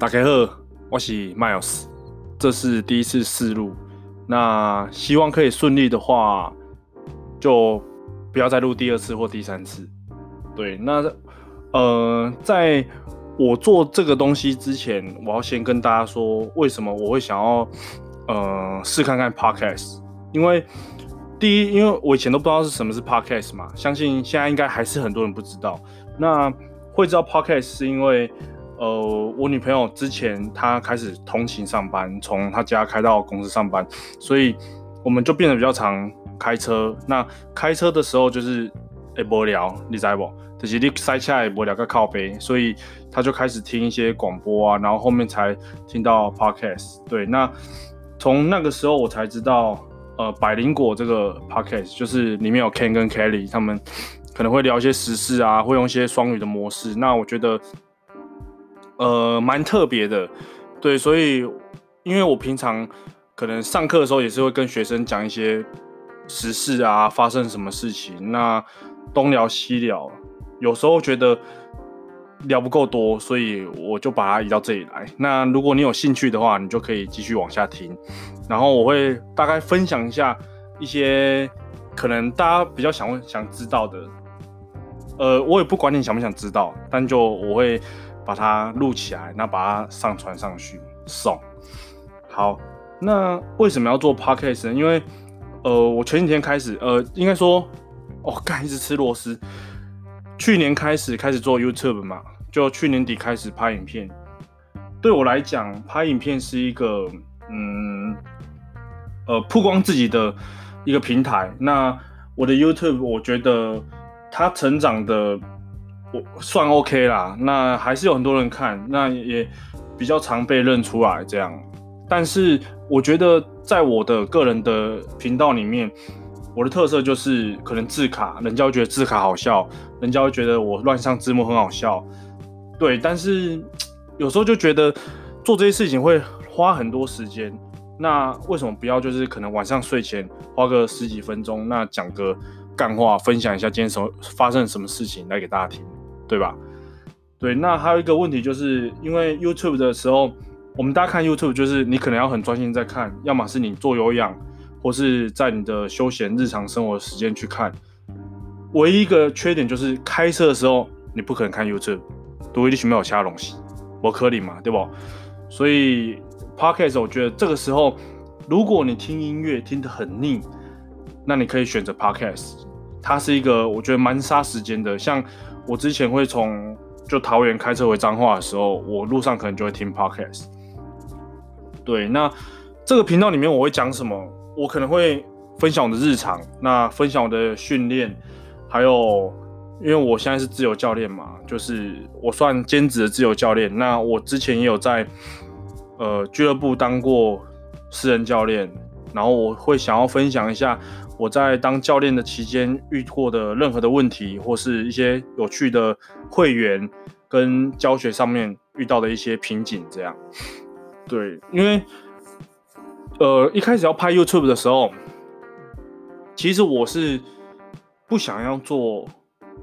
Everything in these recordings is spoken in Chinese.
大家好，我是 Miles，这是第一次试录，那希望可以顺利的话，就不要再录第二次或第三次。对，那呃，在我做这个东西之前，我要先跟大家说，为什么我会想要呃试看看 Podcast，因为第一，因为我以前都不知道是什么是 Podcast 嘛，相信现在应该还是很多人不知道。那会知道 Podcast 是因为。呃，我女朋友之前她开始通勤上班，从她家开到公司上班，所以我们就变得比较常开车。那开车的时候就是会无聊，你知不？就是你塞车也无聊个靠背，所以她就开始听一些广播啊，然后后面才听到 podcast。对，那从那个时候我才知道，呃，百灵果这个 podcast 就是里面有 Ken 跟 Kelly，他们可能会聊一些时事啊，会用一些双语的模式。那我觉得。呃，蛮特别的，对，所以因为我平常可能上课的时候也是会跟学生讲一些时事啊，发生什么事情，那东聊西聊，有时候觉得聊不够多，所以我就把它移到这里来。那如果你有兴趣的话，你就可以继续往下听，然后我会大概分享一下一些可能大家比较想、想知道的，呃，我也不管你想不想知道，但就我会。把它录起来，那把它上传上去送。好，那为什么要做 podcast 呢？因为，呃，我前几天开始，呃，应该说，哦，干一直吃螺丝。去年开始开始做 YouTube 嘛，就去年底开始拍影片。对我来讲，拍影片是一个，嗯，呃，曝光自己的一个平台。那我的 YouTube，我觉得它成长的。我算 OK 啦，那还是有很多人看，那也比较常被认出来这样。但是我觉得在我的个人的频道里面，我的特色就是可能字卡，人家会觉得字卡好笑，人家会觉得我乱上字幕很好笑，对。但是有时候就觉得做这些事情会花很多时间，那为什么不要就是可能晚上睡前花个十几分钟，那讲个干话，分享一下今天什么发生什么事情来给大家听。对吧？对，那还有一个问题，就是因为 YouTube 的时候，我们大家看 YouTube，就是你可能要很专心在看，要么是你做有氧，或是在你的休闲日常生活时间去看。唯一一个缺点就是开车的时候，你不可能看 YouTube，都一定没有其他东西，我可以嘛，对不？所以 Podcast，我觉得这个时候，如果你听音乐听得很腻，那你可以选择 Podcast，它是一个我觉得蛮杀时间的，像。我之前会从就桃园开车回彰化的时候，我路上可能就会听 podcast。对，那这个频道里面我会讲什么？我可能会分享我的日常，那分享我的训练，还有因为我现在是自由教练嘛，就是我算兼职的自由教练。那我之前也有在呃俱乐部当过私人教练，然后我会想要分享一下。我在当教练的期间遇过的任何的问题，或是一些有趣的会员跟教学上面遇到的一些瓶颈，这样。对，因为呃一开始要拍 YouTube 的时候，其实我是不想要做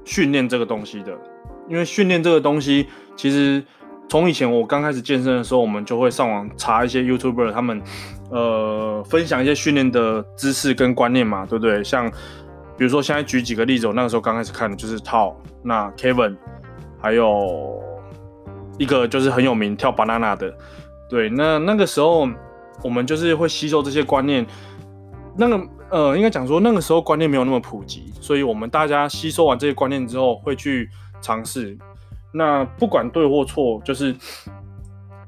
训练这个东西的，因为训练这个东西其实。从以前我刚开始健身的时候，我们就会上网查一些 YouTuber，他们呃分享一些训练的知识跟观念嘛，对不对？像比如说现在举几个例子，我那个时候刚开始看的就是 Tao，那 Kevin，还有一个就是很有名跳 Banana 的，对，那那个时候我们就是会吸收这些观念，那个呃应该讲说那个时候观念没有那么普及，所以我们大家吸收完这些观念之后会去尝试。那不管对或错，就是，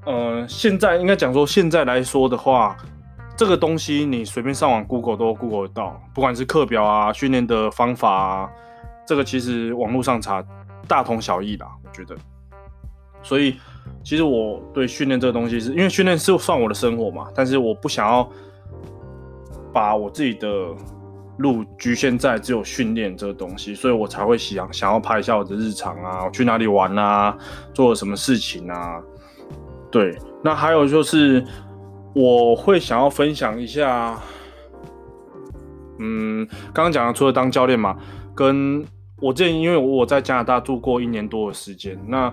呃，现在应该讲说，现在来说的话，这个东西你随便上网 Google 都 Google 得到，不管是课表啊、训练的方法啊，这个其实网络上查大同小异啦，我觉得。所以，其实我对训练这个东西，是因为训练是算我的生活嘛，但是我不想要把我自己的。路局限在只有训练这个东西，所以我才会想想要拍一下我的日常啊，我去哪里玩啊，做了什么事情啊。对，那还有就是我会想要分享一下，嗯，刚刚讲的除了当教练嘛，跟我之前因为我在加拿大住过一年多的时间，那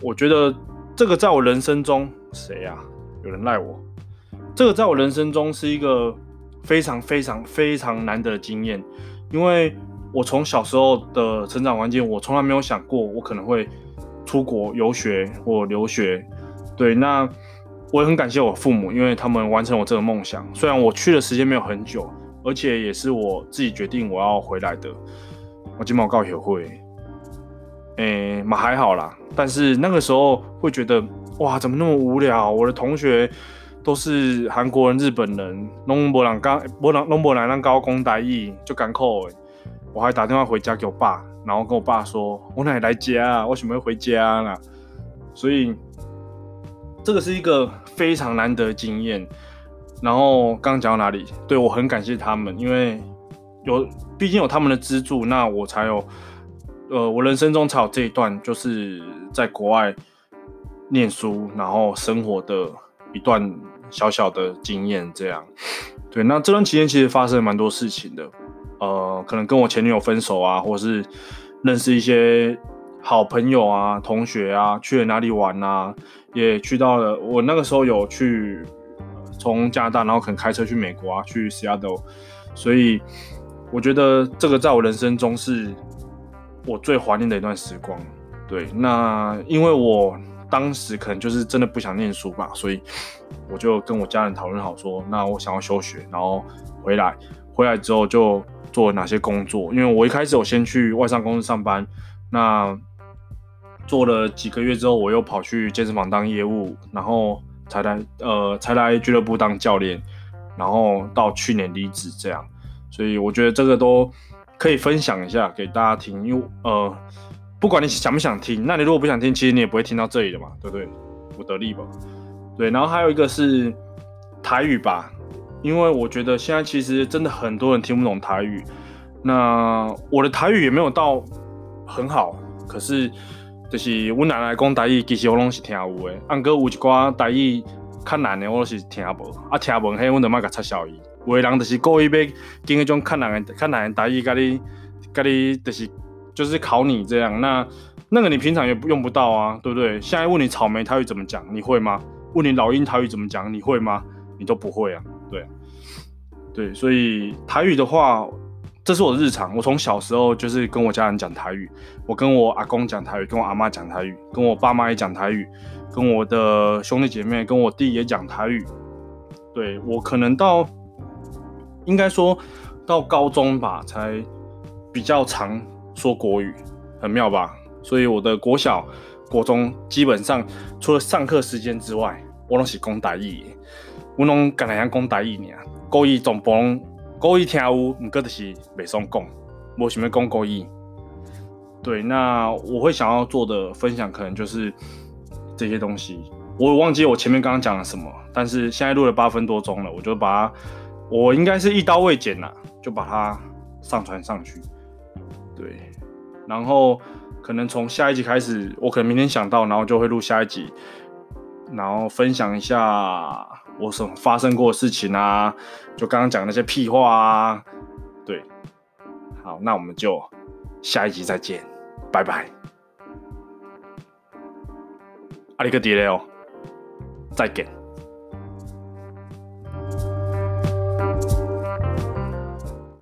我觉得这个在我人生中，谁呀、啊？有人赖我。这个在我人生中是一个非常非常非常难得的经验，因为我从小时候的成长环境，我从来没有想过我可能会出国游学或留学。对，那我也很感谢我父母，因为他们完成我这个梦想。虽然我去的时间没有很久，而且也是我自己决定我要回来的。我今毛告协会，诶，嘛还好啦。但是那个时候会觉得，哇，怎么那么无聊？我的同学。都是韩国人、日本人，拢无人讲，无人拢无人让高讲台语，就艰苦诶。我还打电话回家给我爸，然后跟我爸说：“我奶奶来家啊？为什么会回家啦？”所以这个是一个非常难得经验。然后刚刚讲到哪里？对，我很感谢他们，因为有毕竟有他们的资助，那我才有呃，我人生中才有这一段，就是在国外念书，然后生活的一段。小小的经验，这样，对，那这段期间其实发生了蛮多事情的，呃，可能跟我前女友分手啊，或是认识一些好朋友啊、同学啊，去了哪里玩啊，也去到了，我那个时候有去从加拿大，然后可能开车去美国啊，去 Seattle，所以我觉得这个在我人生中是我最怀念的一段时光，对，那因为我。当时可能就是真的不想念书吧，所以我就跟我家人讨论好说，那我想要休学，然后回来。回来之后就做了哪些工作？因为我一开始我先去外商公司上班，那做了几个月之后，我又跑去健身房当业务，然后才来呃才来俱乐部当教练，然后到去年离职这样。所以我觉得这个都可以分享一下给大家听，因为呃。不管你想不想听，那你如果不想听，其实你也不会听到这里的嘛，对不对？我得力吧？对，然后还有一个是台语吧，因为我觉得现在其实真的很多人听不懂台语。那我的台语也没有到很好，可是就是我奶奶讲台语，其实我拢是听有诶。按哥有一寡台语较难的，我都是听无。啊，听无嘿，我就莫甲插小伊。有的人就是故意要经迄种较难的、较难的台语，甲你、甲你就是。就是考你这样，那那个你平常也不用不到啊，对不对？现在问你草莓台语怎么讲，你会吗？问你老鹰台语怎么讲，你会吗？你都不会啊，对，对，所以台语的话，这是我日常。我从小时候就是跟我家人讲台语，我跟我阿公讲台语，跟我阿妈讲台语，跟我爸妈也讲台语，跟我的兄弟姐妹，跟我弟也讲台语。对，我可能到，应该说到高中吧，才比较常。说国语很妙吧？所以我的国小、国中基本上除了上课时间之外，我都是讲台语。我拢敢来讲台语尔，国语总不能国语听有，唔过就是袂爽讲，无想要讲国语。对，那我会想要做的分享，可能就是这些东西。我忘记我前面刚刚讲了什么，但是现在录了八分多钟了，我就把它，我应该是一刀未剪了，就把它上传上去。对，然后可能从下一集开始，我可能明天想到，然后就会录下一集，然后分享一下我所发生过的事情啊，就刚刚讲那些屁话啊，对，好，那我们就下一集再见，拜拜，阿里个迪雷哦，再见。